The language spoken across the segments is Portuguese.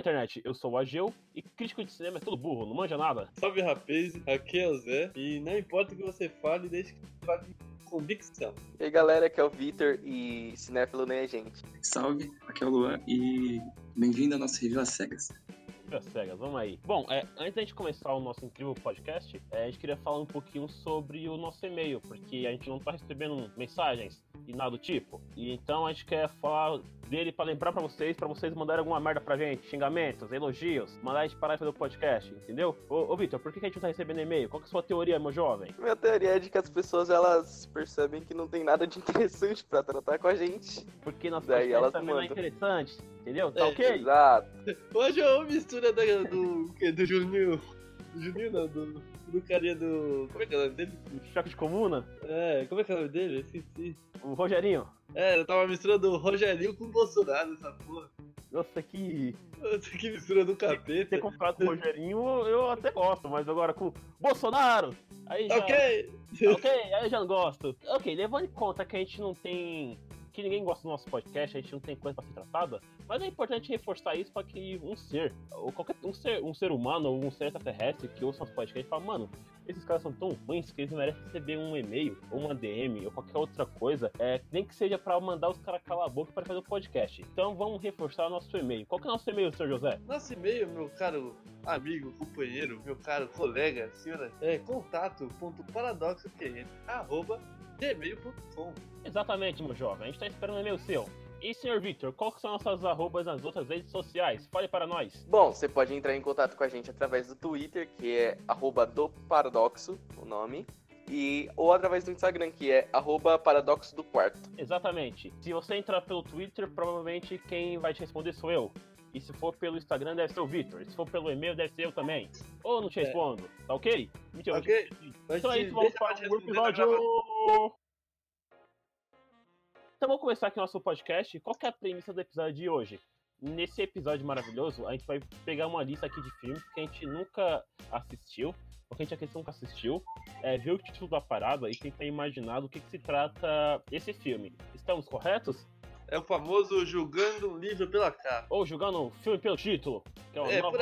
internet, eu sou o Ageu e crítico de cinema é tudo burro, não manja nada. Salve rapaz, aqui é o Zé e não importa o que você fale, desde que você fale com convicção. E aí galera, aqui é o Vitor e cinéfilo nem é gente. Salve, aqui é o Luan e bem-vindo ao nosso review às cegas. As cegas, vamos aí. Bom, é, antes da gente começar o nosso incrível podcast, é, a gente queria falar um pouquinho sobre o nosso e-mail, porque a gente não tá recebendo mensagens e nada do tipo. E então a gente quer falar dele para lembrar para vocês, para vocês mandarem alguma merda pra gente, xingamentos, elogios, mandar a gente parar de fazer o podcast, entendeu? Ô, ô Vitor, por que a gente não tá recebendo e-mail? Qual que é a sua teoria, meu jovem? Minha teoria é de que as pessoas elas percebem que não tem nada de interessante pra tratar com a gente. Porque nosso Daí podcast elas também não é mandam. interessante, entendeu? Tá É, ok? Exato. Hoje é uma da, do, que, do Juninho. Do Juninho não, do, do carinha do. Como é que é o nome dele? Choque de comuna, É, como é que é o nome dele? Eu Esqueci. o Rogerinho. É, eu tava misturando o Rogerinho com o Bolsonaro, essa porra. Nossa, que Nossa, que mistura do ter capeta. comprado com o Rogerinho eu até gosto, mas agora com o Bolsonaro, aí já... Ok! ok, aí eu já não gosto. Ok, levando em conta que a gente não tem. Que ninguém gosta do nosso podcast, a gente não tem coisa pra ser tratada, mas é importante reforçar isso pra que um ser, ou qualquer um ser, um ser humano ou um ser extraterrestre que ouça nosso podcast fala, mano, esses caras são tão ruins que eles merecem receber um e-mail, ou uma DM, ou qualquer outra coisa, é, nem que seja pra mandar os caras calar a boca para fazer o podcast. Então vamos reforçar o nosso e-mail. Qual que é o nosso e-mail, Sr. José? Nosso e-mail, meu caro amigo, companheiro, meu caro colega, senhora, é contato.paradoxopn, arroba gmail.com. Exatamente, meu jovem, a gente tá esperando o e-mail seu. E, Sr. Victor, qual que são nossas arrobas nas outras redes sociais? Fale para nós. Bom, você pode entrar em contato com a gente através do Twitter, que é arroba do paradoxo, o nome. E, ou através do Instagram, que é arroba paradoxo do quarto. Exatamente. Se você entrar pelo Twitter, provavelmente quem vai te responder sou eu. E se for pelo Instagram, deve ser o Victor. Se for pelo e-mail, deve ser eu também. Ou eu não te É. respondo, tá ok? Mentira, Ok? Então é isso, vamos para o episódio. Então vamos começar aqui nosso podcast. Qual é a premissa do episódio de hoje? Nesse episódio maravilhoso, a gente vai pegar uma lista aqui de filmes que a gente nunca assistiu, ou que a gente nunca assistiu, é, ver o título da parada e tentar imaginar do que, que se trata esse filme. Estamos corretos? É o famoso julgando um livro pela capa. Ou julgando o filme pelo título, que é uma É, nova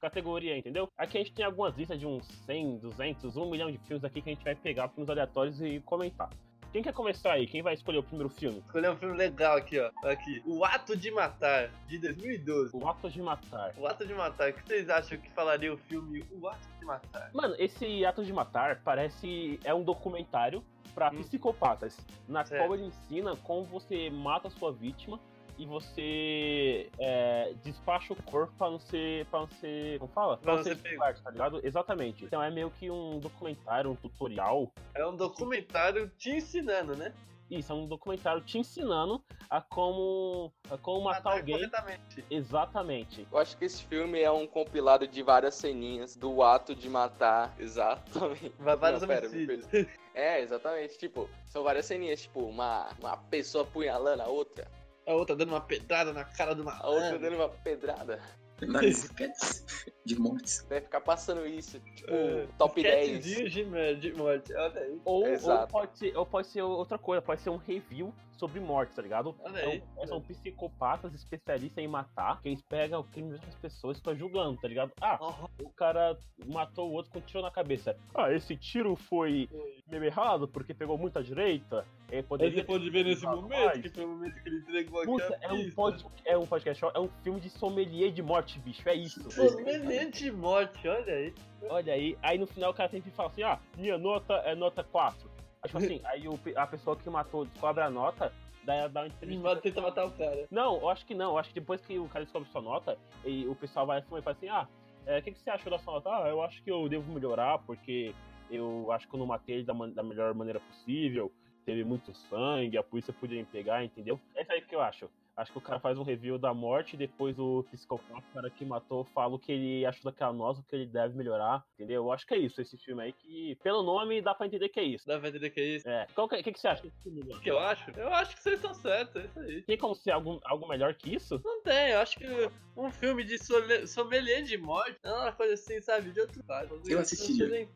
categoria, entendeu? Aqui a gente tem algumas listas de uns 100, 200, 1 milhão de filmes aqui que a gente vai pegar filmes aleatórios e comentar. Quem quer começar aí? Quem vai escolher o primeiro filme? Escolher um filme legal aqui, ó. Aqui. O Ato de Matar, de 2012. O Ato de Matar. O Ato de Matar. O que vocês acham que falaria o filme O Ato de Matar? Mano, esse Ato de Matar parece. é um documentário pra Hum. psicopatas, na Certo. qual ele ensina como você mata a sua vítima e você é, despacha o corpo pra não ser. pra não ser. como fala? Pra não ser descoberto, tá ligado? Exatamente. Então é meio que um documentário, um tutorial. É um documentário te ensinando, né? Isso, é um documentário te ensinando a como. a como matar alguém. corretamente. Exatamente. Eu acho que esse filme é um compilado de várias ceninhas do ato de matar. Exatamente. Vai vários Não, pera, homicídios. É, exatamente. Tipo, são várias ceninhas, tipo, uma, uma pessoa apunhalando a outra, A outra dando uma pedrada na cara do a outra dando uma pedrada. De mortes. Vai ficar passando isso, tipo, É, top Sketchzinho 10. de, mer- de morte. Olha aí. Ou, ou, pode ou pode ser outra coisa, pode ser um review sobre morte, tá ligado? Aí. Então, são psicopatas especialistas em matar, que eles pegam o crime das pessoas e ficam julgando, tá ligado? Ah, Ó, o cara matou o outro com um tiro na cabeça. Ah, esse tiro foi meio errado porque pegou muita direita. Ele Aí poderia você pode ver nesse momento, que foi o momento que ele entregou aqui Puta, a é um, pod, é um podcast, é um filme de sommelier de morte, bicho. É isso. Sommeliente morte, olha aí. Olha aí, aí no final o cara sempre fala assim, ah, minha nota é nota 4. Tipo assim, aí o, a pessoa que matou descobre a nota, daí ela dá uma Ele entrevista. tenta matar o cara. Não, eu acho que não. Eu acho que depois que o cara descobre sua nota, e o pessoal vai assim e fala assim, ah, é, o que, que você achou da sua nota? Ah, eu acho que eu devo melhorar, porque eu acho que eu não matei ele da, da melhor maneira possível. Teve muito sangue, a polícia podia me pegar, entendeu? É isso aí que eu acho. Acho que o cara faz um review da morte, depois o psicopata, o cara que matou, fala o que ele achou daquela nota, o que ele deve melhorar, entendeu? Eu acho que é isso, esse filme aí, que pelo nome dá pra entender que é isso. Dá pra entender que é isso. É. Qual que, que, que você acha desse filme, O que eu acho? Eu acho que vocês estão certos, é isso aí. Tem como ser algo, algo melhor que isso? Não tem, eu acho que um filme de sommelier de morte é uma coisa assim, sabe, de outro lado. Eu assistiria.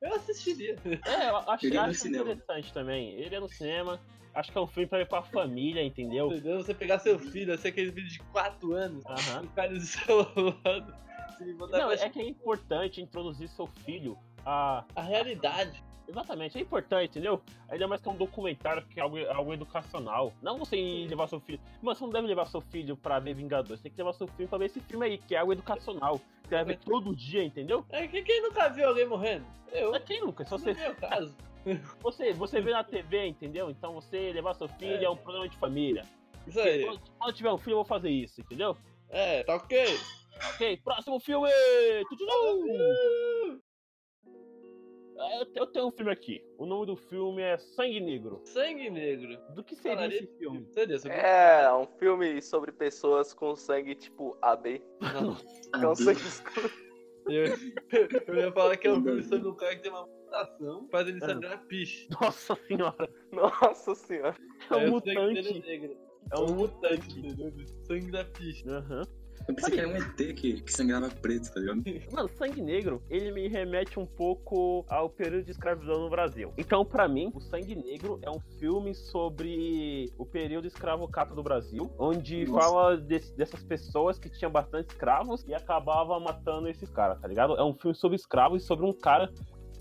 Eu assistiria. É, eu acho, Eu acho cinema. interessante também. Ele é no cinema. Acho que é um filme pra ir com a família, entendeu? Entendeu? Você pegar seu filho, assim, aquele filho de 4 anos, Aham. o cara do seu lado, Não, é que é importante introduzir seu filho a. a realidade. Exatamente, é importante, entendeu? Ainda mais que é um documentário que é algo, algo educacional. Não você ir levar seu filho. Mano, você não deve levar seu filho pra ver Vingadores. Você tem que levar seu filho pra ver esse filme aí, que é algo educacional. Você vai ver todo dia, entendeu? É que quem nunca viu alguém morrendo? Eu. Mas quem nunca? Não você, é o caso. Você, você vê na TV, entendeu? Então você levar seu filho é, um programa de família. Isso aí. Quando, quando tiver um filho, eu vou fazer isso, entendeu? É, tá ok. Ok, próximo filme! Tudu! Ah, Eu, eu tenho um filme aqui. O nome do filme é Sangue Negro. Sangue negro. Do que seria Falaria esse filme? Seria sobre É, um filme sobre pessoas com sangue tipo AB. Não, é um sangue escuro. eu, eu ia falar que é um filme sobre um cara que tem uma mutação, faz ele sangrar piche. Nossa senhora! Nossa senhora. É um mutante. é negro. É um mutante. entendeu? Sangue da piche. Aham. Eu pensei que era um ET que, que sangrava preto, tá ligado? Mano, Sangue Negro, ele me remete um pouco ao período de escravidão no Brasil. Então, pra mim, o Sangue Negro é um filme sobre o período escravocata do Brasil, onde Nossa. fala desse- dessas pessoas que tinham bastante escravos e acabava matando esses caras, tá ligado? É um filme sobre escravos e sobre um cara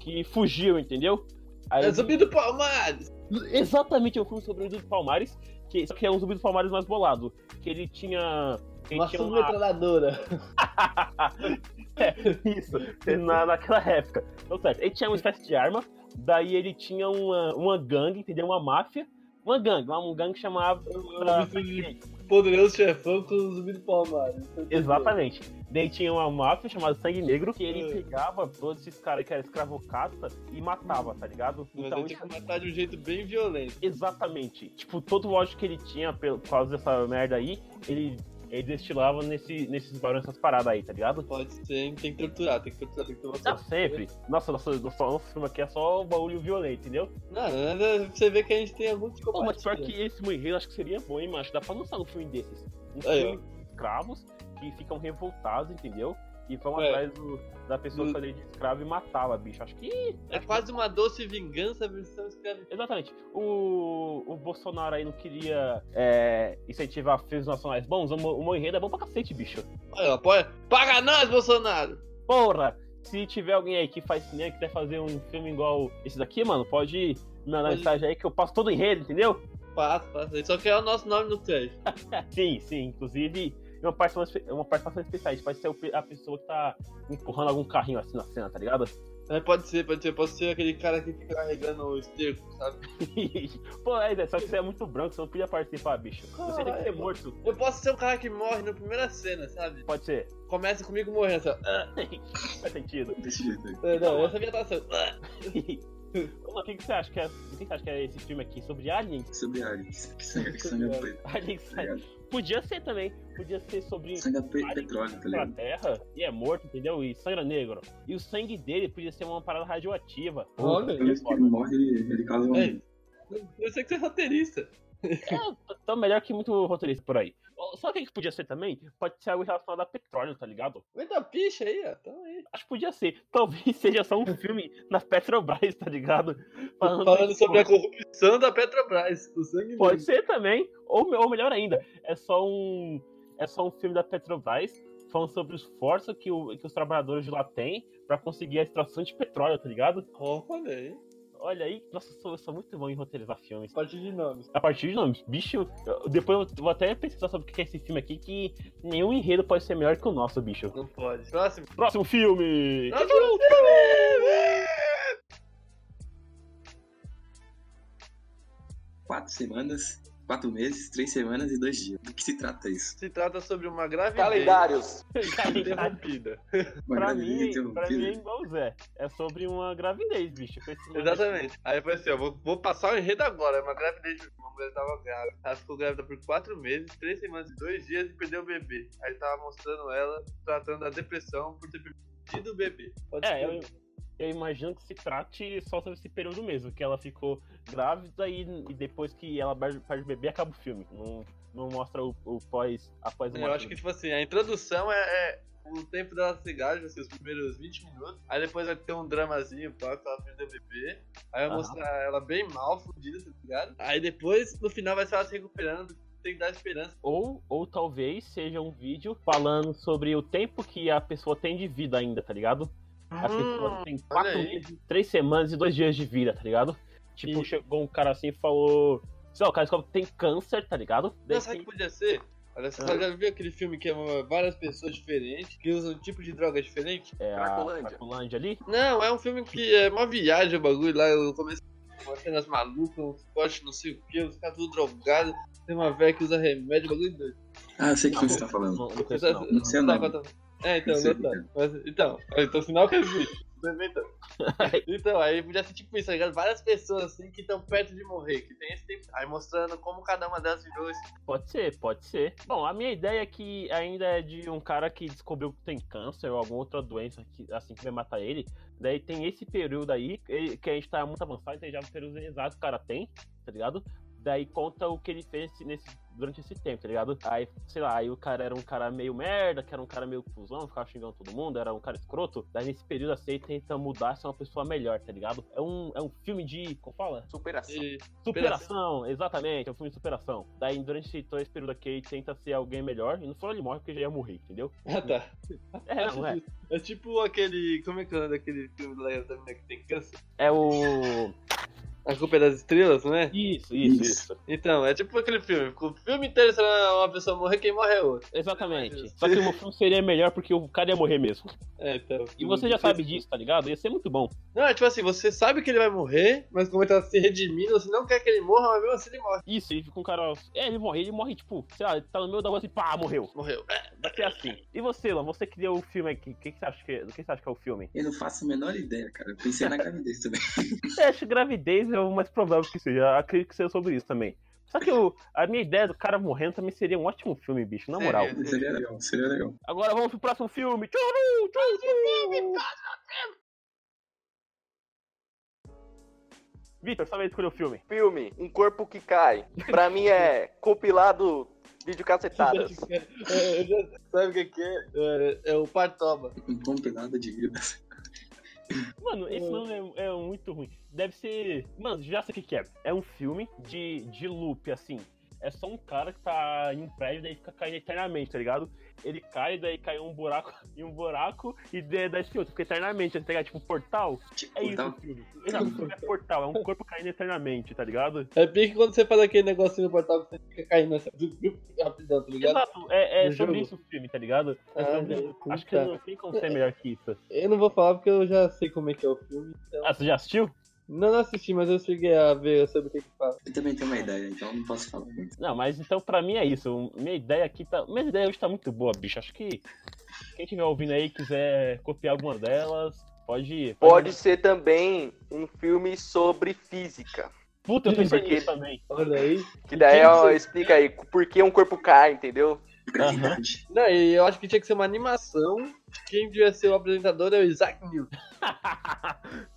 que fugiu, entendeu? Aí- É zumbi do Palmares! Exatamente, é um filme sobre o Zumbi do Palmares, que, só que é um Zumbi do Palmares mais bolado. Que ele tinha. Ele Uma tinha uma, submetralhadora. é, isso, na, naquela época. Então, certo. Ele tinha uma espécie de arma, daí ele tinha uma, uma gangue, entendeu? Uma máfia. Uma gangue, uma, um gangue chamava. Misturei Poderoso chefão com o zumbi do Palmares. Exatamente. Daí tinha uma máfia chamada Sangue Negro, que ele É. pegava todos esses caras que eram escravocata e matava, tá ligado? Mas Então, ele tinha que matar de um jeito bem violento. Exatamente. Tipo, todo o ódio que ele tinha por causa dessa merda aí, ele, ele destilava nesse, nesses barões, essas paradas aí, tá ligado? Pode ser, tem que torturar, tem que torturar, tem que tomar Não, sempre. Nossa, nosso, nosso, nosso filme aqui é só bagulho violento, entendeu? Não, não, você vê que a gente tem algum Pô, mas pior que esse enredo acho que seria bom, hein, macho? Dá pra lançar um filme desses. Um Aí, filme de escravos que ficam revoltados, entendeu? E vão É. atrás do- da pessoa Do- que fazia de escravo e matava, bicho. Acho que. É quase uma doce vingança versão escrava. Exatamente. O, o Bolsonaro aí não queria é, incentivar filmes nacionais bons. O, o meu enredo é bom pra cacete, bicho. Olha, apoia. Paga nós, Bolsonaro! Porra! Se tiver alguém aí que faz cinema e quiser fazer um filme igual esse daqui, mano, pode mandar Pode- mensagem aí que eu passo todo o enredo, entendeu? Passa, passa. Ele só quer o nosso nome no crédito. sim, sim. Inclusive, uma participação, uma participação especial. Gente pode ser a pessoa que tá empurrando algum carrinho assim na cena, tá ligado? É, pode ser, pode ser. Pode ser aquele cara que fica carregando o esterco, sabe? Pô, é, só que você é muito branco, você não podia participar, bicho. Você tem que ser morto. Eu posso ser o cara que morre na primeira cena, sabe? Pode ser. Começa comigo morrendo, assim, ó. Faz sentido. É, Não, essa é a minha atuação. Ô, O que, que você acha que é? O que você acha que é esse filme aqui? Sobre aliens? Sobre aliens. Que sangra preto. Aliens. tá ligado? Podia ser também. Podia ser sobre petróleo, tá ligado? Terra e é morto, entendeu? E sangra negro. E o sangue dele podia ser uma parada radioativa. Olha, ele morre, ele, causa um. Ei. Eu sei que você é roteirista. É, tão melhor que muito roteirista por aí. Ó, Sabe o que que podia ser também? Pode ser algo relacionado a petróleo, tá ligado? Muita picha aí, ó. Então aí. Acho que podia ser. Talvez seja só um filme na Petrobras, tá ligado? Falando sobre a corrupção da Petrobras. O sangue Pode ser também. Ou, ou melhor ainda, é só um. É só um filme da Petrobras falando sobre o esforço que, o- que os trabalhadores de lá têm pra conseguir a extração de petróleo, tá ligado? Oh, olha aí. Olha aí, nossa, eu sou, eu sou muito bom em roteirizar filmes. A partir de nomes. A partir de nomes, bicho, eu- depois eu vou até pesquisar sobre o que é esse filme aqui, que nenhum enredo pode ser melhor que o nosso, bicho. Não pode. Próximo. Próximo filme! Próximo filme! Quatro semanas, quatro meses, três semanas e dois dias. Do que se trata isso? Se trata sobre uma gravidez Calendários. interrompida. Uma pra, gravidez mim, pra mim é interrompida? igual o Zé. É sobre uma gravidez, bicho. Exatamente. Aí foi assim, ó, vou, vou passar o enredo agora. É uma gravidez. Uma mulher tava grávida. Ela ficou grávida por quatro meses, três semanas e dois dias e perdeu o bebê. Aí tava mostrando ela tratando da depressão por ter perdido o bebê. Pode É, ser. eu, eu imagino que se trate só sobre esse período mesmo, que ela ficou grávida e, e depois que ela perde o bebê, acaba o filme. Não, não mostra o, o pós, após o Eu acho que, tipo assim, a introdução é, é o tempo dela gajo, assim, os primeiros 20 minutos. Aí depois vai ter um dramazinho, pá, que ela perdeu o bebê. Aí vai Aham. mostrar ela bem mal, fodida, tá ligado? Aí depois, no final, vai ser ela se recuperando. Tem que dar esperança. Ou, ou talvez seja um vídeo falando sobre o tempo que a pessoa tem de vida ainda, tá ligado? A pessoa tem quatro meses, três semanas e dois dias de vida, tá ligado? Tipo, E- chegou um cara assim e falou. Sei lá, o cara descobre que tem câncer, tá ligado? Daí Não, sabe tem- que podia ser? Olha, você Ah. já viu aquele filme que é várias pessoas diferentes, que usam um tipo de droga diferente? é, a Cracolândia. Cracolândia ali. Não, é um filme que é uma viagem o bagulho lá, eu comecei com cenas malucas, uns cortes, não sei o que, os caras tudo drogados, tem uma velha que usa remédio, bagulho doido. Ah, eu sei o que você tá falando. Não, não Tá- não. Não sei o tá nome. contando. É, então, Não sei não tá. o que Mas, então, então, sinal que existe. Então, aí podia ser tipo isso, tá ligado? Várias pessoas assim que estão perto de morrer, que tem esse tempo. Aí mostrando como cada uma delas viveu esse. Pode ser, pode ser. Bom, a minha ideia é que ainda é de um cara que descobriu que tem câncer ou alguma outra doença que, assim que vai matar ele. Daí tem esse período aí, que a gente tá muito avançado, então já o período exato que o cara tem, tá ligado? Daí conta o que ele fez nesse, durante esse tempo, tá ligado? Aí, sei lá, aí o cara era um cara meio merda, que era um cara meio cuzão, ficava xingando todo mundo, era um cara escroto. Daí nesse período assim, ele tenta mudar, ser uma pessoa melhor, tá ligado? É um, é um filme de. Como fala? Superação. E, Superação, exatamente, é um filme de superação. Daí, durante esse- todo esse período aqui, ele tenta ser alguém melhor, e no final ele morre porque já ia morrer, entendeu? ah, tá. É, não é. É tipo aquele. Como é que é o nome daquele filme da da menina que tem câncer? É o. A culpa é das estrelas, não é? Isso, isso, Isso. isso. Então, é tipo aquele filme. O filme inteiro será uma pessoa morrer, quem morre é outra. Exatamente. Só que o filme seria melhor porque o cara ia morrer mesmo. É, então. E você já sabe disso, tá ligado? Ia ser muito bom. Não, é tipo assim, você sabe que ele vai morrer, mas como ele tá se redimindo, você não quer que ele morra, mas mesmo assim ele morre. Isso, ele fica um cara. É, ele morre, ele morre, tipo, sei lá, ele tá no meio da rua assim, pá, morreu. Morreu. É, Vai ser assim. E você, Lan, você criou o filme aqui. O que, que você acha que, do que você acha que é o filme? Eu não faço a menor ideia, cara. Eu pensei na gravidez também. Eu acho que é o mais provável que seja. Acredito que seja sobre isso também. Só que o- a minha ideia do cara morrendo também seria um ótimo filme, bicho, na moral. Seria legal, seria legal. Agora vamos pro próximo filme. Tchuru, tchuru. Vitor, só escolher o filme. Filme, Um Corpo que Cai. Pra mim é compilado vídeo cacetadas. É, eu já- Sabe o que, que é? é? É o Partoba. Um compilado de vidas. Mano, esse nome é, é muito ruim. Deve ser. Mano, já sei o que, que é. É um filme de, de loop, assim. É só um cara que tá em um prédio, daí fica caindo eternamente, tá ligado? Ele cai, daí cai um buraco e um buraco, e daí daí esse outro fica eternamente, tá ligado? Tipo, portal. Tipo, É isso tá? o filme. Exato, o filme é portal, é um corpo caindo eternamente, tá ligado? É pique quando você faz aquele negocinho no portal que você fica caindo assim, rapidão, tá ligado? Exato, é, é sobre jogo. isso o filme, tá ligado? É Ah, sobre-. Acho que não tem como ser melhor que isso. Eu não vou falar porque eu já sei como é que é o filme. Então... Ah, você já assistiu? Não, não assisti, mas eu cheguei a ver sobre o que que fala. Eu também tenho uma ideia, então não posso falar muito. Não, mas então pra mim é isso. Minha ideia aqui tá. Minha ideia hoje tá muito boa, bicho. Acho que quem estiver ouvindo aí e quiser copiar alguma delas, pode. Pode ser também um filme sobre física. Puta, eu pensei Porque- nisso também. Olha aí. Que daí ó, explica aí por que um corpo cai, entendeu? Gravidade. Não, e eu acho que tinha que ser uma animação. Quem devia ser o apresentador é o Isaac Newton.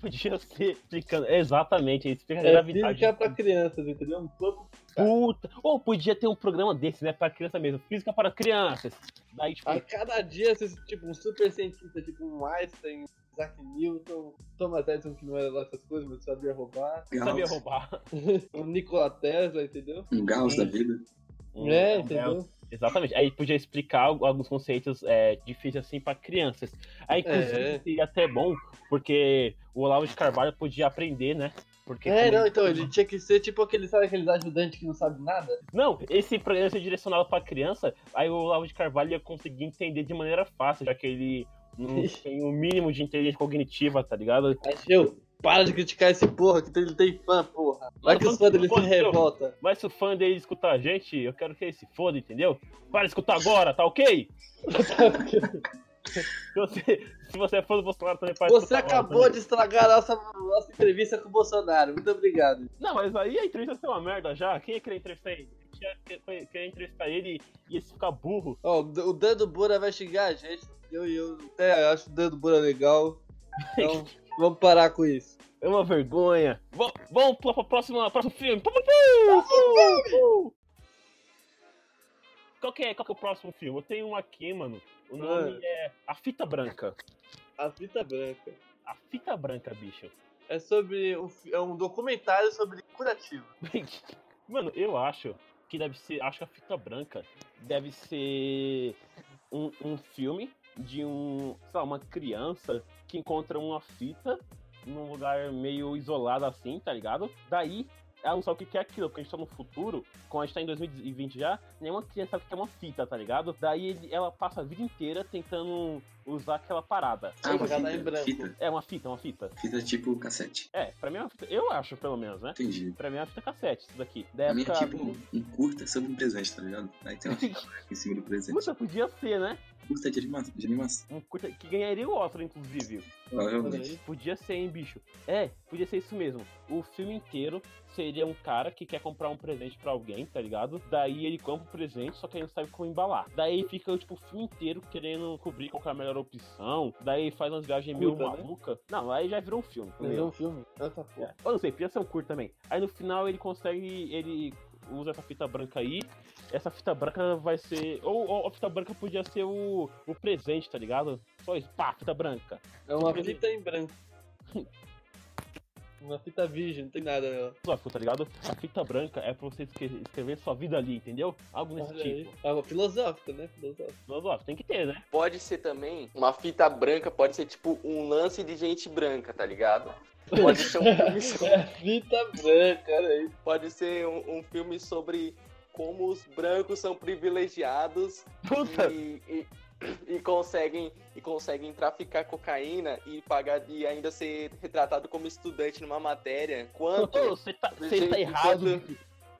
Podia ser explicando. Exatamente, ele explica a É gravidade. física pra crianças, entendeu? Um corpo. Puta. Ou podia ter um programa desse, né? Pra criança mesmo. Física para crianças. Daí, tipo, A cada dia, tipo, um super cientista, tipo um Einstein, Isaac Newton, Thomas Edison, que não era lá essas coisas, mas sabia roubar, sabia roubar. o Nikola Tesla, entendeu? Um Gauss da vida. é, Um- entendeu? Exatamente. Aí podia explicar al- alguns conceitos é, difíceis assim pra crianças. Aí, inclusive, É. seria até bom, porque o Olavo de Carvalho podia aprender, né? Porque É, não, então, ele tinha que ser tipo aquele, sabe, aqueles ajudantes que não sabem nada? Não, esse programa ser direcionado pra criança, aí o Olavo de Carvalho ia conseguir entender de maneira fácil, já que ele não tem o mínimo de inteligência cognitiva, tá ligado? Aí, eu, para de criticar esse porra, que ele tem fã, porra. Vai que os fãs dele se revoltam. Mas se o fã dele escutar a gente, eu quero que ele se foda, entendeu? Para de escutar agora, tá ok? Se você, se você é fã do Bolsonaro também de Você agora acabou também. de estragar a nossa, nossa entrevista com o Bolsonaro. Muito obrigado. Não, mas aí a entrevista foi uma merda já. Quem ia querer entrevistar ele? Querer entrevistar ele e ia ficar burro. Ó, o Dando Bura vai xingar a gente. Eu e eu até acho o Dando Bura legal. Então, vamos parar com isso. É uma vergonha. Vamos, vamos pro, pro próximo, próximo filme. Pu, pu, pu, pu, pu. Qual que, é, qual que é o próximo filme? Eu tenho um aqui, mano. O nome Ah. é A Fita Branca. A fita branca. A Fita Branca, bicho. É sobre um, é um documentário sobre curativo. Mano, eu acho que deve ser. Acho que a fita branca deve ser um, um filme de um. Sei lá, uma criança que encontra uma fita num lugar meio isolado assim, tá ligado? Daí. Ela não sabe o que que é aquilo, porque a gente tá no futuro, como a gente tá em 2020 já, nenhuma criança sabe o que é uma fita, tá ligado? Daí ele- ela passa a vida inteira tentando usar aquela parada. Ah, uma em fita, branco. fita. É uma fita, uma fita. Fita tipo cassete. É, pra mim é uma fita. Eu acho, pelo menos, né? Entendi. Pra mim é uma fita cassete, isso daqui. Da A minha é época tipo um curta sobre um presente, tá ligado? Aí tem uma fita em cima do presente. Puta, podia ser, né? Curta de anima- de animação, Um curta que ganharia o Oscar, inclusive. provavelmente. Podia ser, hein, bicho? É, podia ser isso mesmo. O filme inteiro seria um cara que quer comprar um presente pra alguém, tá ligado? Daí ele compra o presente, só que ele não sabe como embalar. Daí fica, tipo, o filme inteiro querendo cobrir qual que é a melhor opção. Daí faz umas viagens meio Curta, né? malucas. Não, aí já virou um filme. É entendeu? um filme. Tá, pô. É. Eu não sei, podia ser um curto também. Aí no final ele consegue. Ele usa essa fita branca aí. Essa fita branca vai ser. Ou, ou a fita branca podia ser o, o presente, tá ligado? Só isso, pá, fita branca. É uma Porque- fita em branco. Uma fita virgem, não tem nada nela. Filosófico, tá ligado? A fita branca é pra você escre- escrever sua vida ali, entendeu? Algo nesse Olha aí. tipo. É uma filosófica, né? Filosófica. Filosófico, tem que ter, né? Pode ser também uma fita branca, pode ser tipo um lance de gente branca, tá ligado? Pode ser um filme, so- É fita branca, olha pode ser um, um filme sobre como os brancos são privilegiados Puta! e, e, e conseguem e conseguem traficar cocaína e pagar e ainda ser retratado como estudante numa matéria. Enquanto, Ô, Você tá, você tá Enquanto- errado.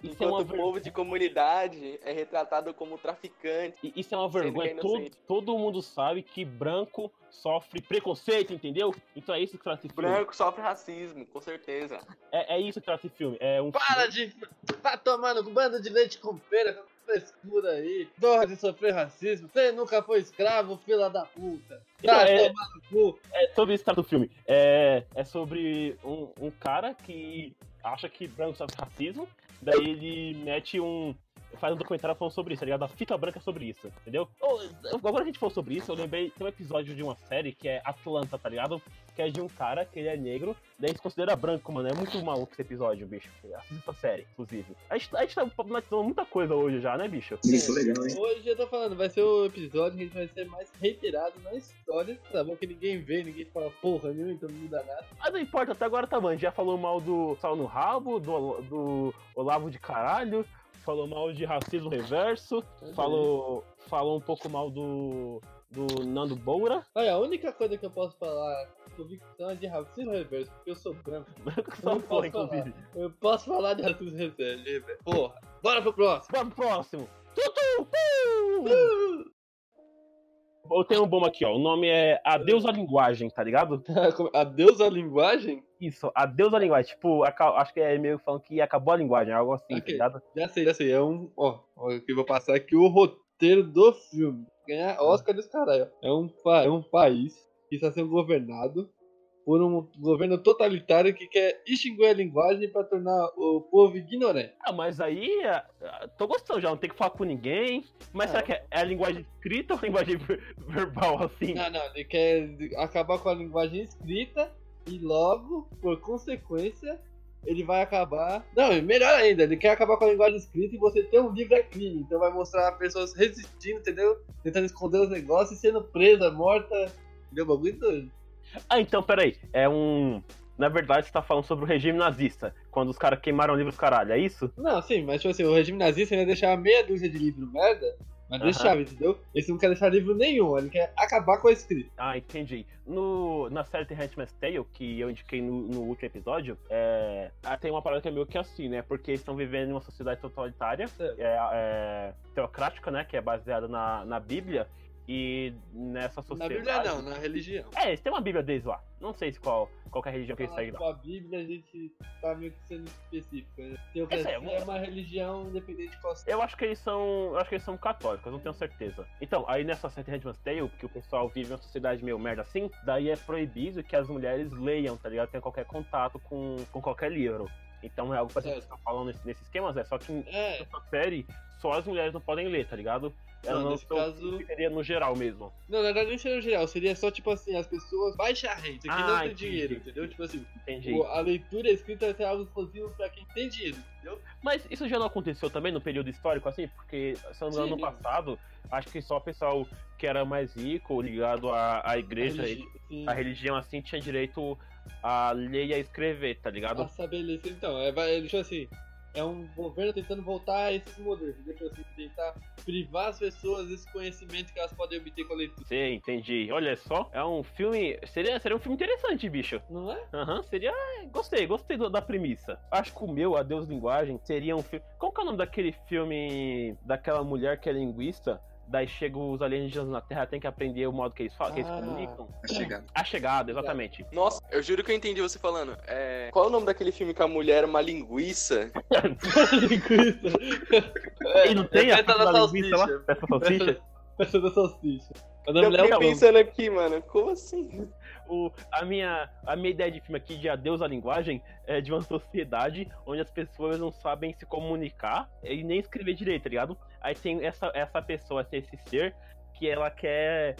Isso é uma enquanto o povo de comunidade é retratado como traficante. Isso é uma que vergonha. é todo, todo mundo sabe que branco sofre preconceito, entendeu? Então é isso que trata esse filme. Branco sofre racismo, com certeza. É, é isso que trata esse filme. É um Para de. Tá tomando bando de leite com pera, com frescura aí. Porra de sofrer racismo. Você nunca foi escravo, fila da puta. Então, é- tomando. É sobre isso que trata o filme. É, é sobre um, um cara que acha que branco sofre racismo, daí ele mete um. Faz um documentário falando sobre isso, tá ligado? A fita branca é sobre isso, entendeu? Ô, agora a gente falou sobre isso, eu lembrei, tem um episódio de uma série que é Atlanta, tá ligado? Que é de um cara que ele é negro, daí se considera branco, mano. É muito maluco esse episódio, bicho. Assista essa série, inclusive. A gente, a gente tá problematizando muita coisa hoje já, né, bicho? Isso, legal, hein? Hoje eu tô falando, vai ser o episódio que a gente vai ser mais reiterado na história. Tá bom que ninguém vê, ninguém fala porra nenhuma, então não muda nada. Mas não importa, até agora tá bom. A gente já falou mal do Sal no Rabo, do, do Olavo de Caralho, falou mal de racismo reverso, falou, falou um pouco mal do, do Nando Boura. Olha, a única coisa que eu posso falar convicção é de racismo reverso, porque eu sou branco. Só porra, inclusive. Eu posso falar de racismo reverso. Porra, bora pro próximo. Vamos pro próximo. Tutu! Uh! Eu tenho um bom aqui, ó. O nome é Adeus à Linguagem, tá ligado? Adeus à linguagem? Isso, Adeus à Linguagem. Tipo, acho que é meio falando que acabou a linguagem, algo assim, tá Ok. ligado? Já sei, já sei. É um. Ó, ó que eu vou passar aqui o roteiro do filme. Ganhar Oscar dos caralho. É um, pa- é um país que está sendo governado por um governo totalitário que quer extinguir a linguagem para tornar o povo ignorante. Ah, mas aí, ah, ah, tô gostando já, não tem que falar com ninguém. Mas Não. será que é, é a linguagem escrita ou a linguagem ver- verbal, assim? Não, não, ele quer acabar com a linguagem escrita e logo, por consequência, ele vai acabar. Não, melhor ainda, ele quer acabar com a linguagem escrita e você ter um livro é crime. Então vai mostrar pessoas resistindo, entendeu? Tentando esconder os negócios e sendo presa, morta. Entendeu? Bagulho doido. Ah, então, peraí, é um... Na verdade, você tá falando sobre o regime nazista, quando os caras queimaram livros caralho, é isso? Não, sim, mas tipo assim, o regime nazista ainda deixava meia dúzia de livro merda, mas Aham. deixava, entendeu? Esse não quer deixar livro nenhum, ele quer acabar com a escrita. Ah, entendi. No, na série The Handmaid's Tale, que eu indiquei no, no último episódio, é, ah, tem uma parada que é meio que assim, né? Porque eles estão vivendo em uma sociedade totalitária, É. é, é, teocrática, né? Que é baseada na, na Bíblia. E nessa Na sociedade... Bíblia não, na religião. É, eles têm uma Bíblia deles lá. Não sei se qual, qual é a religião que eles falar seguem lá. a Bíblia, a gente tá meio que sendo específico. Né? Essa é é, uma- religião independente de qual. Eu acho que eles são. Eu acho que eles são católicos, não tenho certeza. Então, aí nessa série Handmaid's Tale, que o pessoal vive uma sociedade meio merda assim, daí é proibido que as mulheres leiam, tá ligado? Tenham qualquer contato com, com qualquer livro. Então é algo que você tá falando nesse, nesse esquema, Zé. Só que É, nessa série, só as mulheres não podem ler, tá ligado? Eu Não, não nesse caso. Seria no geral mesmo. Não, na verdade nem seria geral, seria só tipo assim, as pessoas baixa renda, que Ah, não tem entendi. dinheiro, entendeu? Tipo assim, Entendi. o- a leitura escrita vai ser algo exclusivo pra quem tem dinheiro, entendeu? Mas isso já não aconteceu também no período histórico, assim? Porque, se não no Sim. passado, acho que só o pessoal que era mais rico, ligado à, à igreja, Religi- Sim. a religião, assim, tinha direito a ler e a escrever, tá ligado? A saber ler então, é, vai, tipo assim, é um governo tentando voltar a esses modelos, entendeu? Assim, tentar privar as pessoas desse conhecimento que elas podem obter com a leitura, Sim, entendi. Olha só, é um filme. Seria, seria um filme interessante, bicho. não é? Aham, seria. Gostei, gostei da premissa. Acho que o meu, Adeus Linguagem, seria um filme. Qual que é o nome daquele filme daquela mulher que é linguista? Daí chegam os alienígenas na Terra, tem que aprender o modo que eles falam, que eles Ah. comunicam. A chegada. A chegada, exatamente. Nossa, eu juro que eu entendi você falando. É... Qual é o nome daquele filme que a mulher é uma linguiça? Linguiça. E não tem a da da linguiça lá? salsicha. Festa da salsicha? Da Eu fiquei é o pensando aqui, mano. Como assim? O, a, minha, a minha ideia de filme aqui de Adeus à Linguagem é de uma sociedade onde as pessoas não sabem se comunicar e nem escrever direito, tá ligado? Aí tem essa, essa pessoa, esse ser, que ela quer.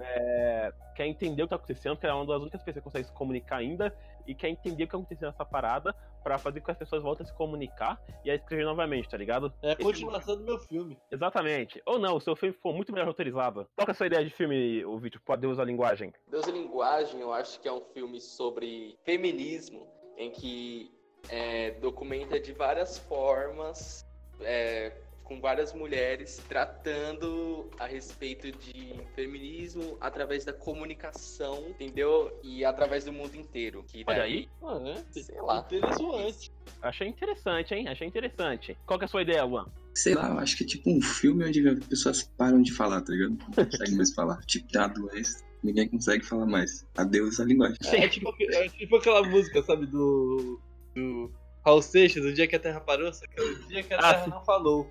é, quer entender o que tá acontecendo, que ela é uma das únicas pessoas que consegue se comunicar ainda, e quer entender o que aconteceu nessa parada pra fazer com que as pessoas voltem a se comunicar e a escrever novamente, tá ligado? É a continuação do meu filme. Exatamente. Ou não, o seu filme ficou muito melhor roteirizado. Qual que é a sua ideia de filme, o Victor, pro Adeus à Linguagem? Deus e Linguagem, eu acho que é um filme sobre feminismo, em que é, documenta de várias formas, é, com várias mulheres, tratando a respeito de feminismo através da comunicação, entendeu? E através do mundo inteiro. Que Olha daí- aí. Né? Sei lá. Interessante. Achei interessante, hein? Achei interessante. Qual que é a sua ideia, Luan? Sei lá, eu acho que é tipo um filme onde as pessoas param de falar, tá ligado? Não conseguem mais falar. Tipo, dá doença, ninguém consegue falar mais. Adeus à linguagem. É tipo, é tipo aquela música, sabe, do. do Raul Seixas, o dia que a Terra parou, só que é o dia que a Ah, Terra sim. não falou.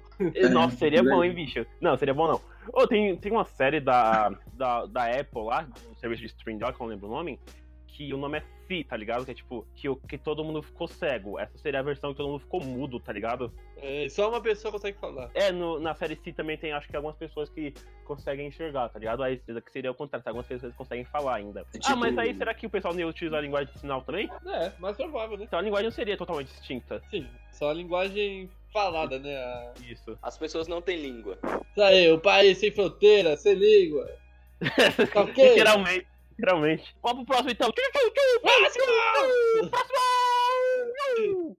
Nossa, seria bom, hein, bicho? Não, seria bom não. Ô, tem, tem uma série da, da, da Apple lá, um serviço de streaming dela, que eu não lembro o nome, que o nome é Fi, tá ligado? Que é tipo, que, o- que todo mundo ficou cego. Essa seria a versão que todo mundo ficou mudo, tá ligado? É, só uma pessoa consegue falar. É, no, na série Si também tem, acho que algumas pessoas que conseguem enxergar, tá ligado? Aí que seria o contrário, algumas pessoas conseguem falar ainda. É Ah, tipo- mas aí será que o pessoal não ia utilizar a linguagem de sinal também? É, mais provável, né? Então a linguagem não seria totalmente extinta. Sim, só a linguagem falada, né? A... Isso. As pessoas não têm língua. Isso aí, o país sem fronteira, sem língua. Tá ok? Literalmente. Literalmente. Vamos pro próximo então. Próximo!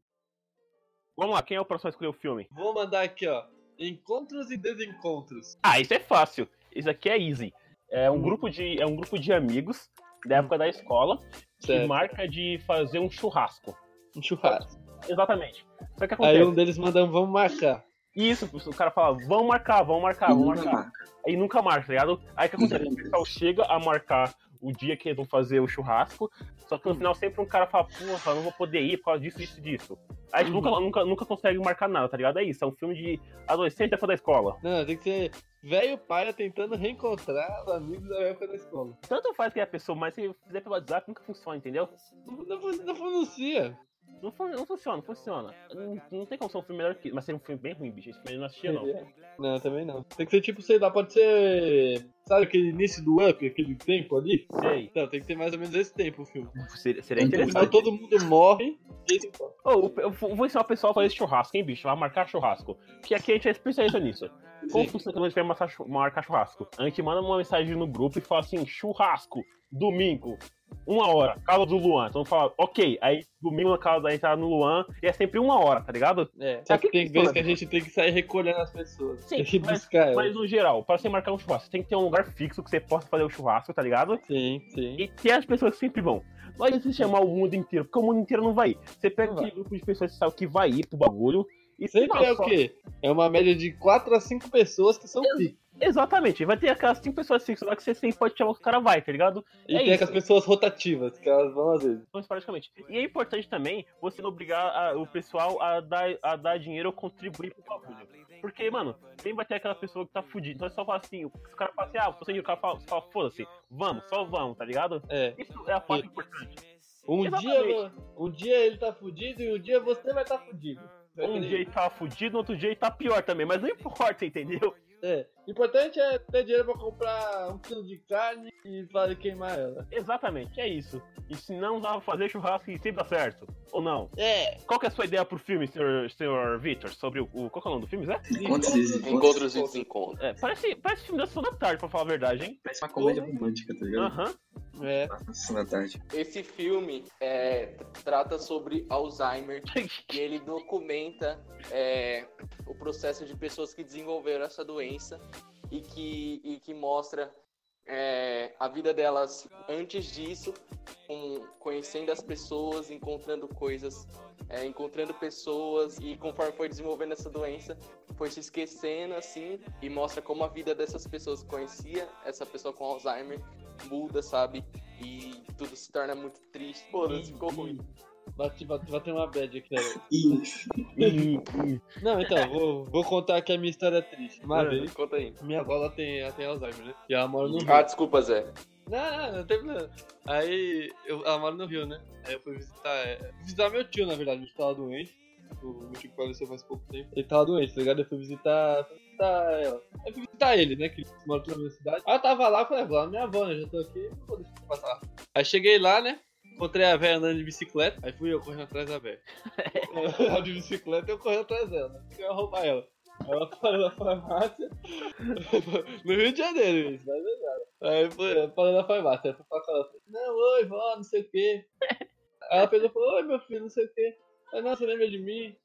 Vamos lá, quem é o próximo a escolher o filme? Vou mandar aqui, ó. Encontros e desencontros. Ah, isso é fácil. Isso aqui é easy. É um grupo de, é um grupo de amigos da época da escola que Certo. marca de fazer um churrasco. Um churrasco. Exatamente. Só que acontece. Aí um deles manda um, vamos marcar. Isso, o cara fala, vamos marcar, vamos marcar, vamos marcar. marca. Aí nunca marca, tá ligado? Aí o que acontece? O pessoal chega a marcar o dia que eles vão fazer o churrasco, só que no final sempre um cara fala, porra, não vou poder ir por causa disso, disso disso. Aí a gente nunca, nunca, nunca consegue marcar nada, tá ligado? É isso, é um filme de adolescente época da escola. Não, tem que ser velho pai tentando reencontrar os amigos da época da escola. Tanto faz que é a pessoa, mas se fizer pelo WhatsApp nunca funciona, entendeu? Não, não, não pronuncia. Não, fun- não funciona, não funciona. Não, não tem como ser um filme melhor que mas ser um filme bem ruim, bicho. Esse filme eu não assistia, não. Não, também não. Tem que ser tipo, sei lá, pode ser. Sabe aquele início do up, aquele tempo ali? Sei. Não, tem que ter mais ou menos esse tempo o filme. Seria, seria interessante. todo mundo morre. Ô, eu- vou ensinar o pessoal a fazer esse churrasco, hein, bicho? Vai marcar churrasco. Que aqui a gente é especialista nisso. Como funciona quando a gente vai marcar churrasco? A gente manda uma mensagem no grupo e fala assim: churrasco, domingo, uma hora, casa do Luan. Então fala, ok. Aí domingo na casa da gente tá no Luan e é sempre uma hora, tá ligado? É, só que tem vezes que a gente tem que sair recolhendo as pessoas. Sim, tem que mas- buscar. Mas no geral, para você marcar um churrasco, você tem que ter um lugar fixo que você possa fazer o churrasco, tá ligado? Sim, sim. E ter as pessoas que sempre vão. Não adianta você chamar o mundo inteiro, porque o mundo inteiro não vai ir. Você pega aquele grupo de pessoas que sabe que vai ir pro bagulho e Sempre não, é o só- quê? É uma média de 4 a 5 pessoas que são pica. Exatamente, vai ter aquelas cinco pessoas fixas lá que você sempre pode chamar que o cara vai, tá ligado? E É tem isso. aquelas pessoas rotativas, que elas vão às vezes. Então, praticamente. E é importante também você não obrigar a- o pessoal a dar, a dar dinheiro ou contribuir pro bagulho. Porque, mano, sempre vai ter aquela pessoa que tá fudida. Então é só falar assim, o se o cara fala assim, ah, dinheiro, o cara fala, você fala foda-se, vamos, só vamos, tá ligado? É. Isso é a parte importante. Um Exatamente. dia, um dia ele tá fudido e um dia você vai estar tá fudido. Um dia ele tá fudido, no outro dia ele tá pior também, mas não importa, entendeu? É. O importante é ter dinheiro pra comprar um quilo de carne e para queimar ela. Exatamente, é isso. E se não dá pra fazer churrasco e sempre dá certo. Ou não? É. Qual que é a sua ideia pro filme, senhor, senhor Victor? Sobre o, o. Qual que é o nome do filme, Zé? Encontros e desencontros. Encontros e desencontros. É, parece, parece filme da Sessão da Tarde, pra falar a verdade, hein? Parece uma comédia romântica, tá ligado? Aham. É. Passa na sessão da tarde. Esse filme é, trata sobre Alzheimer e ele documenta é, processo de pessoas que desenvolveram essa doença e que, e que mostra é, a vida delas antes disso, com- conhecendo as pessoas, encontrando coisas, é, encontrando pessoas e conforme foi desenvolvendo essa doença, foi se esquecendo assim e mostra como a vida dessas pessoas conhecia essa pessoa com Alzheimer muda, sabe? E tudo se torna muito triste. Pô, ficou ruim. Bate, bate, bate uma bad aqui, né? Não, então, vou, vou contar aqui a minha história triste. Uma vez, Conta aí. minha avó ela tem, ela tem Alzheimer, né? E ela mora no Rio. Ah, desculpa, Zé. Não, não, não tem problema. Aí, eu, ela mora no Rio, né? Aí eu fui visitar, é, visitar meu tio, na verdade, tio tava doente. O meu tio que faleceu faz pouco tempo. Ele tava doente, tá ligado? Eu fui visitar, fui visitar ela. Eu fui visitar ele, né? Que ele mora aqui na minha cidade. Aí eu tava lá, falei, vou lá na minha avó, né? Já tô aqui, não vou deixar passar lá. Aí cheguei lá, né? Encontrei a velha andando de bicicleta. Aí fui eu correndo atrás da velha. Ela de bicicleta eu correndo atrás dela, né? Eu ia roubar ela. Ela parou na farmácia. no Rio de Janeiro, isso, mas é Aí foi, parou na farmácia. Ela. falei, Não, oi, vó, não sei o quê. Aí ela pegou e falou, oi, meu filho, não sei o quê. Aí, não, você lembra de mim?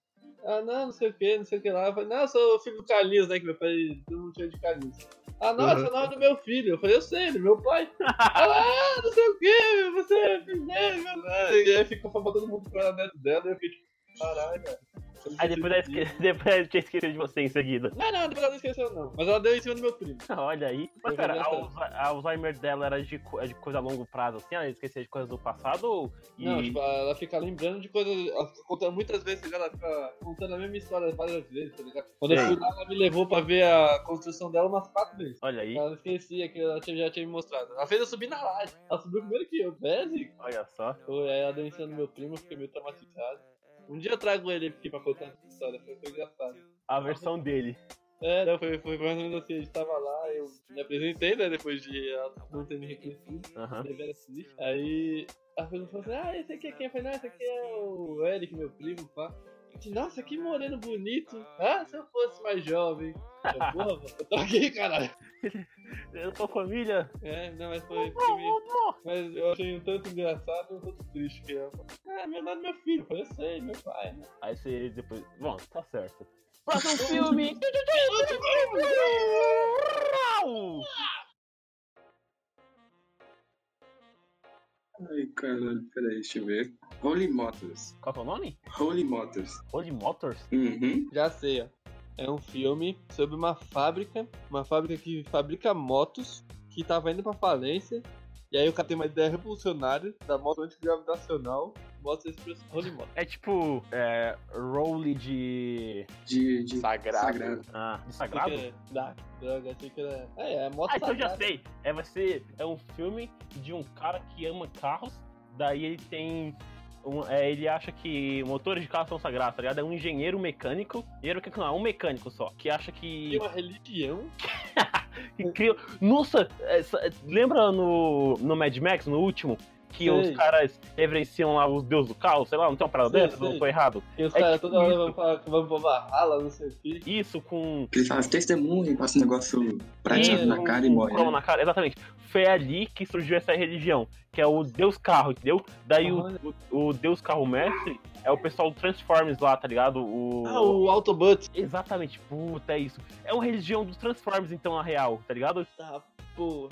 Ah, não, não sei o quê, não sei o que lá. Eu falei, não, eu sou o filho do Carlinhos, né? Que meu pai todo mundo tinha de Carlinhos. Ah, não, esse é o nome do meu filho. Eu falei, eu sei, do meu pai. Ela, ah, não sei o quê, você é filho dele, meu pai. E aí ficou falando todo mundo com a neto dela, e eu fiquei tipo, caralho, cara. Eu Aí depois ela esque... depois ela tinha esquecido de você em seguida. Não, não, depois ela não esqueceu, não. Mas ela deu em cima do meu primo. Olha aí. Mas Eu já a, Alzheimer dela era de, co- é de coisa a longo prazo, assim? Ela esquecia de coisas do passado? Ou... E... Não, tipo, ela fica lembrando de coisas. Ela fica contando muitas vezes, tá ligado? ela fica contando a mesma história várias vezes, tá ligado? Quando eu Sei. fui lá, ela me levou pra ver a construção dela umas quatro vezes. Olha aí. Ela esquecia que ela tinha- já tinha me mostrado. Ela fez eu subir na laje. Ela subiu primeiro que eu. Zico. Olha só. Foi, Aí ela deu em cima do meu primo, eu fiquei meio traumatizado. Um dia eu trago ele aqui pra contar essa história, foi, foi engraçado. A versão dele. É, não, foi, foi mais ou menos assim, a gente tava lá, eu me apresentei, né, depois de ela não ter me reconhecido. Sushi. Aí a pessoa falou assim: Ah, esse aqui é quem? Eu falei: Não, esse aqui é o Eric, meu primo, pá. Nossa, que moreno bonito. Ah, se eu fosse mais jovem. Eu, Porra, eu tô aqui, caralho. Eu tô família. É, não, mas foi. foi meio- Mas eu achei um tanto engraçado e um tanto triste que ela falou, Ah, meu nome é meu filho. Eu falei, eu sei, meu pai. né?" Aí você depois. Bom, tá certo. Próximo filme! Ai, caralho, peraí, deixa eu ver. Holy Motors. Qual que é o nome? Holy Motors. Holy Motors? Uhum. Já sei, ó. É um filme sobre uma fábrica, uma fábrica que fabrica motos, que tava indo pra falência. E aí o cara tem uma ideia revolucionária da moto antigravitacional, moto express Holy Moto. É tipo. É. Role de. De, de Sagrado. Ah, de sagrado? Era- Da, droga, achei que era. É, é moto Ah, então eu já sei. É, vai ser, é um filme de um cara que ama carros, daí ele tem. Um, é, ele acha que motores de carro são sagrados, tá ligado? É um engenheiro mecânico. Engenheiro mecânico não, é um mecânico só. Que acha Tem que. uma religião. que cria- Nossa! essa- lembra no, no Mad Max, no último? Que Sei. os caras reverenciam lá os deuses do carro, sei lá, não tem uma parada Sei, dessa? sei. Não foi errado? E os É caras toda hora vão falar que vão pra Valhalla, não sei o quê. Isso com. Ele faz testemunho, passa um negócio prateado na cara e um morre. cromo né? na cara, exatamente. Foi ali que surgiu essa religião, que é o Deus Carro, entendeu? Daí Olha. o, o Deus Carro Mestre é o pessoal do Transformers lá, tá ligado? O... Ah, o Autobot. Exatamente, puta, é isso. É uma religião dos Transformers, então, na real, tá ligado? Tá, porra.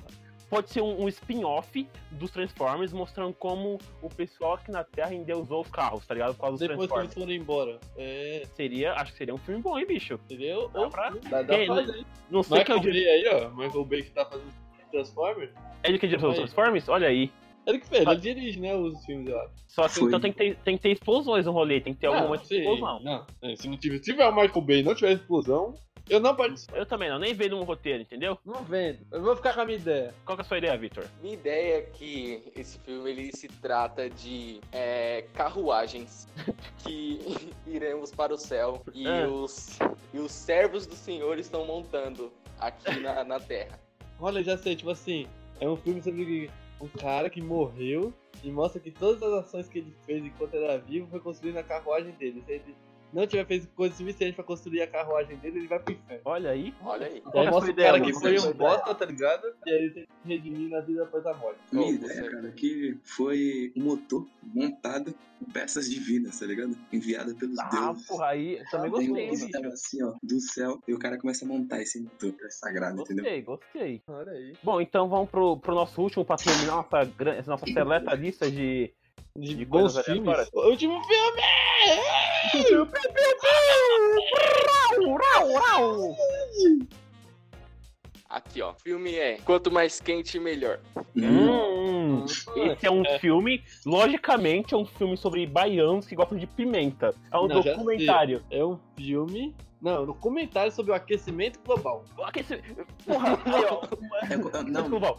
Pode ser um, um spin-off dos Transformers, mostrando como o pessoal aqui na Terra endeusou os carros, tá ligado? Por causa dos Depois que eles foram embora. É, Seria, acho que seria um filme bom, hein, bicho? entendeu? Dá pra- Dá, dá Quem- pra fazer. Não sei é Michael o diretor. Bay aí, ó. Michael Bay que tá fazendo Transformers. Ele que dirigiu os. Transformers? Olha aí. Ele que fez, ele dirige, né, os filmes, eu acho. Só que Foi. então tem que, ter, tem que ter explosões no rolê, tem que ter algum Não, momento de explosão. Não, é, se não tiver, se tiver o Michael Bay e não tiver explosão, eu não participo. Eu também não, nem vejo no roteiro, entendeu? Não vendo. Eu vou ficar com a minha ideia. Qual que é a sua ideia, Victor? Minha ideia é que esse filme ele se trata de é, carruagens que iremos para o céu e, É. os, e os servos do Senhor estão montando aqui na, na Terra. Olha, já sei, tipo assim, é um filme sobre um cara que morreu e mostra que todas as ações que ele fez enquanto era vivo foi construir na carruagem dele. Ele não tiver feito coisa suficiente pra construir a carruagem dele, ele vai pro inferno. Olha aí. Olha aí. É a mostra o cara ideia, que foi um bosta, tá ligado? E aí ele tem que redimir na vida depois da morte. Minha ideia, você- cara, que foi um motor montado com peças divinas, tá ligado? Enviada pelos Ah, deuses. porra, aí também Tem gostei, um bicho. assim, ó, do céu, e o cara começa a montar esse motor, sagrado, entendeu? Gostei, gostei. Olha aí. Bom, então vamos pro, pro nosso último pra terminar nossa, nossa seleta lista de. De, De bons coisas filmes. aleatórias. Último filme! Aqui, ó. O filme é Quanto mais quente, melhor. Hum, esse é um filme, logicamente, é um filme sobre baianos que gostam de pimenta. É um Não, documentário. É um filme. Não, no comentário sobre o aquecimento global. Aquece... Porra, aí, ó. É, é, não,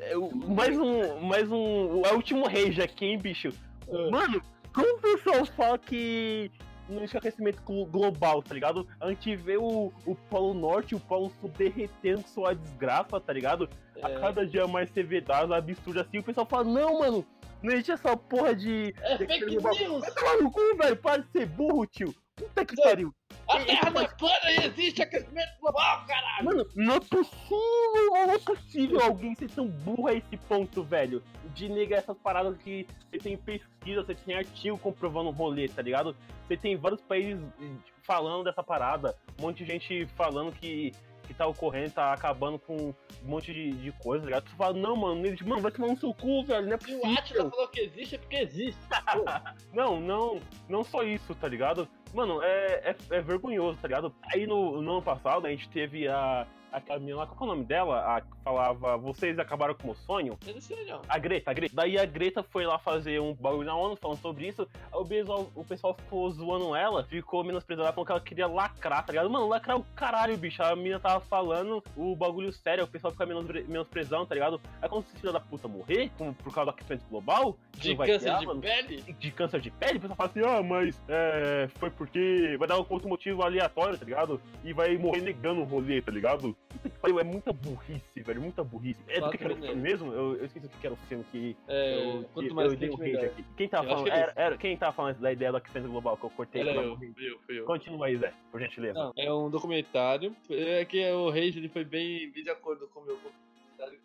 é o- mais um. Mais um. É o último rage aqui, hein, bicho? É. Mano, como o pessoal fala que não existe aquecimento glo- global, tá ligado? A gente vê o, o Polo Norte e o Polo Sul derretendo com sua desgraça, tá ligado? A É. cada dia mais severidade, absurdo assim, o pessoal fala, não, mano, não existe essa porra de. É de fake global." news! Vai tomar no cu, velho, para de ser burro, tio. Puta que pariu. A Terra não plana e existe aquecimento global, caralho! Mano, não é possível, não é possível alguém ser tão burro a esse ponto, velho. De negar essas paradas que você tem pesquisa, você tem artigo comprovando o rolê, tá ligado? Você tem vários países eh, falando dessa parada, um monte de gente falando que, que tá ocorrendo, tá acabando com um monte de, de coisa, tá ligado? Você fala, não, mano, existe. mano, vai tomar no seu cu, velho, não é Se o possível. Atila falou que existe, é porque existe. Não, não, não só isso, tá ligado? Mano, é, é, é vergonhoso, tá ligado? Aí no, no ano passado a gente teve a. Aquela menina lá, qual é o nome dela? A que falava, vocês acabaram com o meu sonho? Eu não sei não. A Greta, a Greta. Daí a Greta foi lá fazer um bagulho na ONU falando sobre isso. O pessoal, o pessoal ficou zoando ela, ficou menosprezando ela, falando que ela queria lacrar, tá ligado? Mano, lacrar o caralho, bicho. A menina tava falando o bagulho sério, o pessoal fica menospre- menosprezando, tá ligado? Aí quando esse filho da puta morrer, com- por causa do aquecimento global, De câncer criar, de mano, pele? de câncer de pele, o pessoal fala assim, ah, mas é, foi porque vai dar um outro motivo aleatório, tá ligado? E vai morrer negando o rolê, tá ligado? Puta que pariu, é muita burrice, velho, muita burrice. É do que, que era o filme mesmo? Eu, eu esqueci o que que era o filme que É, eu, quanto eu, mais eu dei um rage aqui. Quem tava Eu acho falando? que é Era, era- quem tava falando da ideia do aquecimento global que eu cortei? Era eu, eu, eu. Continua aí, Zé, por gentileza. Não, é um documentário. É que o Rage ele foi bem, bem de acordo com o meu.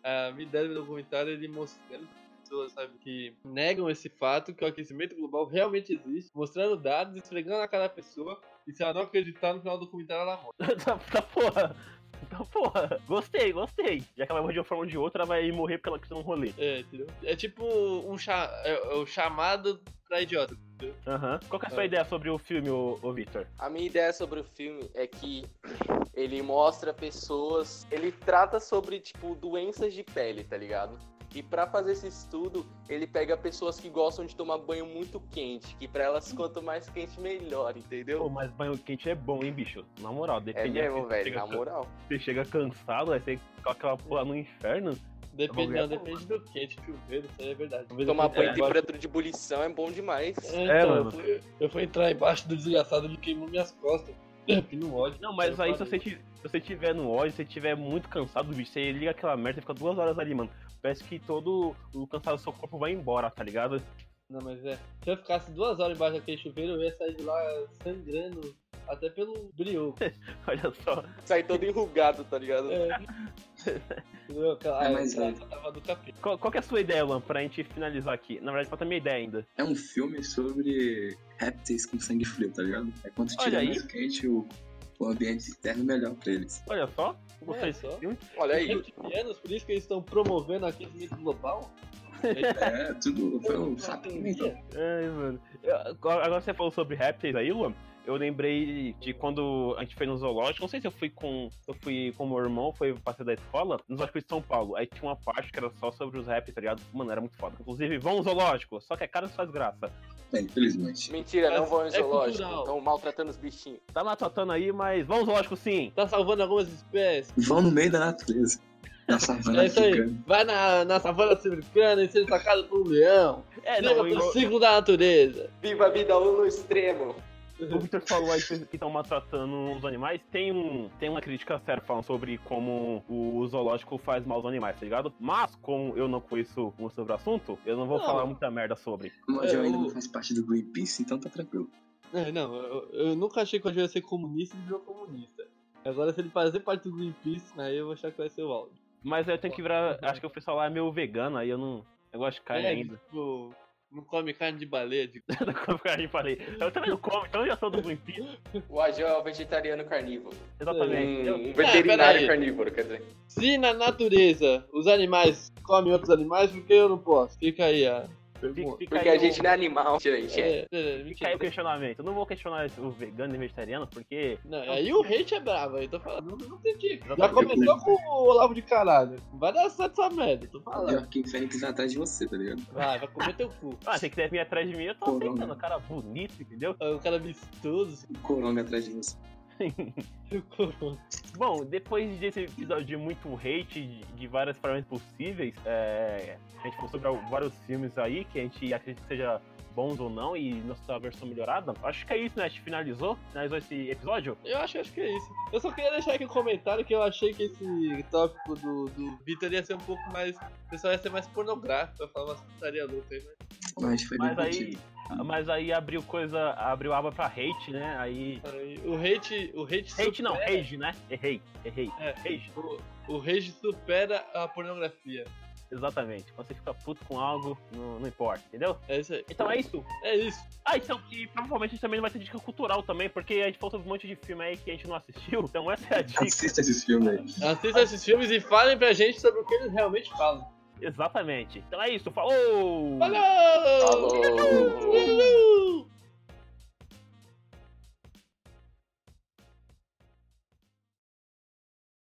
A minha ideia do documentário é ele mostrando pessoas, sabe, que negam esse fato que o aquecimento global realmente existe, mostrando dados, esfregando na cara da pessoa, e se ela não acreditar no final do documentário, ela morre. tá, tá porra. Tá porra. Gostei, gostei. Já que ela vai morrer de uma forma ou de outra, ela vai morrer porque ela quis um rolê. É, entendeu? É tipo um cha é, é o chamado pra idiota. entendeu? Aham. Qual que é a sua É. ideia sobre o filme, ô, ô Victor? A minha ideia sobre o filme é que ele mostra pessoas. Ele trata sobre, tipo, doenças de pele, tá ligado? E pra fazer esse estudo, ele pega pessoas que gostam de tomar banho muito quente, que pra elas quanto mais quente melhor, Pô, entendeu? mas banho quente é bom, hein, bicho? Na moral, É depende. mesmo, você velho, chega na can- moral. Você chega cansado, aí você coloca aquela porra no inferno. Depende, é não, depende do quente, chuveiro, isso aí é verdade. Tomar banho em temperatura de ebulição é bom demais. É, É, então, mano. eu fui, eu fui entrar embaixo do desgraçado, ele queimou minhas costas. Que no ódio. Não, mas aí se você, se você tiver no ódio, se você tiver muito cansado, bicho, você liga aquela merda e fica duas horas ali, mano. Parece que todo o cansado do seu corpo vai embora, tá ligado? Não, mas é. Se eu ficasse duas horas embaixo daquele chuveiro, eu ia sair de lá sangrando até pelo brilho. Olha só. Sai todo enrugado, tá ligado? É. Entendeu? Aquela, É, é. tava do capeta. Qual, é a sua ideia, Luan, pra gente finalizar aqui? Na verdade, falta a minha ideia ainda. É um filme sobre répteis com sangue frio, tá ligado? É Olha tiver aí. mais quente, o, o ambiente externo melhor pra eles. Olha só. Gostei É, só. filme. Olha aí. Reptilianos, por isso que eles estão promovendo aquecimento global? É, tudo foi um entendia. Ai, mano. Eu- agora agora você falou sobre répteis aí, Luan. Eu lembrei de quando a gente foi no zoológico. Não sei se eu fui com. Eu fui com meu irmão, foi passeio da escola, no zoológico de São Paulo. Aí tinha uma parte que era só sobre os répteis, tá ligado? Mano, era muito foda. Inclusive, vão ao zoológico, só que a cara faz graça. É, infelizmente. Mentira, não Mas vão em é zoológico. cultural. Estão maltratando os bichinhos. Tá maltratando aí, mas vão ao zoológico sim. Tá salvando algumas espécies. Vão no meio da natureza. Na savana É isso aí. africana. Vai na, na savana sul-americana e seja atacado por um leão. É, Viva não, pelo eu- ciclo da natureza. Viva a vida um no extremo. O Victor falou aí que estão maltratando os animais. Tem, um, tem uma crítica séria falando sobre como o zoológico faz mal aos animais, tá ligado? Mas, como eu não conheço muito sobre o assunto, eu não vou Não. falar muita merda sobre. Mas É, eu ainda o- não faz parte do Greenpeace, então tá tranquilo. É, não, eu, eu nunca achei que o Angel ia ser comunista e ele virou comunista. Agora, se ele fazer parte do Greenpeace, aí eu vou achar que vai ser o áudio. Mas eu tenho que virar. Acho que o pessoal lá é meio vegano, aí eu não. Eu gosto de carne é, ainda. tipo, não come carne de baleia. De... Como a gente falei. Eu também não como, então eu já sou do Greenpeace. O Agil é o vegetariano carnívoro. Exatamente. Um, entendeu? um veterinário peraí. carnívoro, quer dizer. Se na natureza os animais comem outros animais, por que eu não posso? Fica aí a Fica, Porque aí a gente o- não é animal, gente. É. É, é, Fica aí o questionamento. Eu não vou questionar o vegano e vegetariano, porque. Não, aí o hate é bravo, aí tô falando, não, não que. Já começou com o Olavo de caralho. Vai dar certo essa merda, tô falando. Pior que o inferno que tá atrás de você, tá ligado? Vai, vai comer teu cu. Ah, se quiser vir atrás de mim, eu tô Corona. aceitando. Cara bonito, entendeu? É um cara vistoso, assim, O coronga atrás de você. Bom, depois desse episódio de muito hate de, de várias formas possíveis, é, a gente falou sobre vários filmes aí que a gente acredita que seja bons ou não e nossa versão melhorada. Acho que é isso, né? A gente finalizou, finalizou esse episódio. Eu acho, acho que é isso. Eu só queria deixar aqui um comentário que eu achei que esse tópico do, do Vitor ia ser um pouco mais. O pessoal ia ser mais pornográfico, vai falar umas putaria louca aí, mas. Mas foi bem Mas aí, contido. Mas aí abriu coisa, abriu aba pra hate, né? Aí. O hate. O hate, Hate não, supera- rage, né? Errei, errei. É. Rage, O, o rage supera a pornografia. exatamente. Quando você fica puto com algo, não, não importa, entendeu? É isso aí. Então é isso. É isso. Ah, então, que provavelmente a gente também não vai ter dica cultural também, porque a gente sobre um monte de filme aí que a gente não assistiu, então essa é a dica. Assista esses filmes aí. Assista esses filmes e falem pra gente sobre o que eles realmente falam. Exatamente. Então é isso, falou! Falou! Falou! Falou!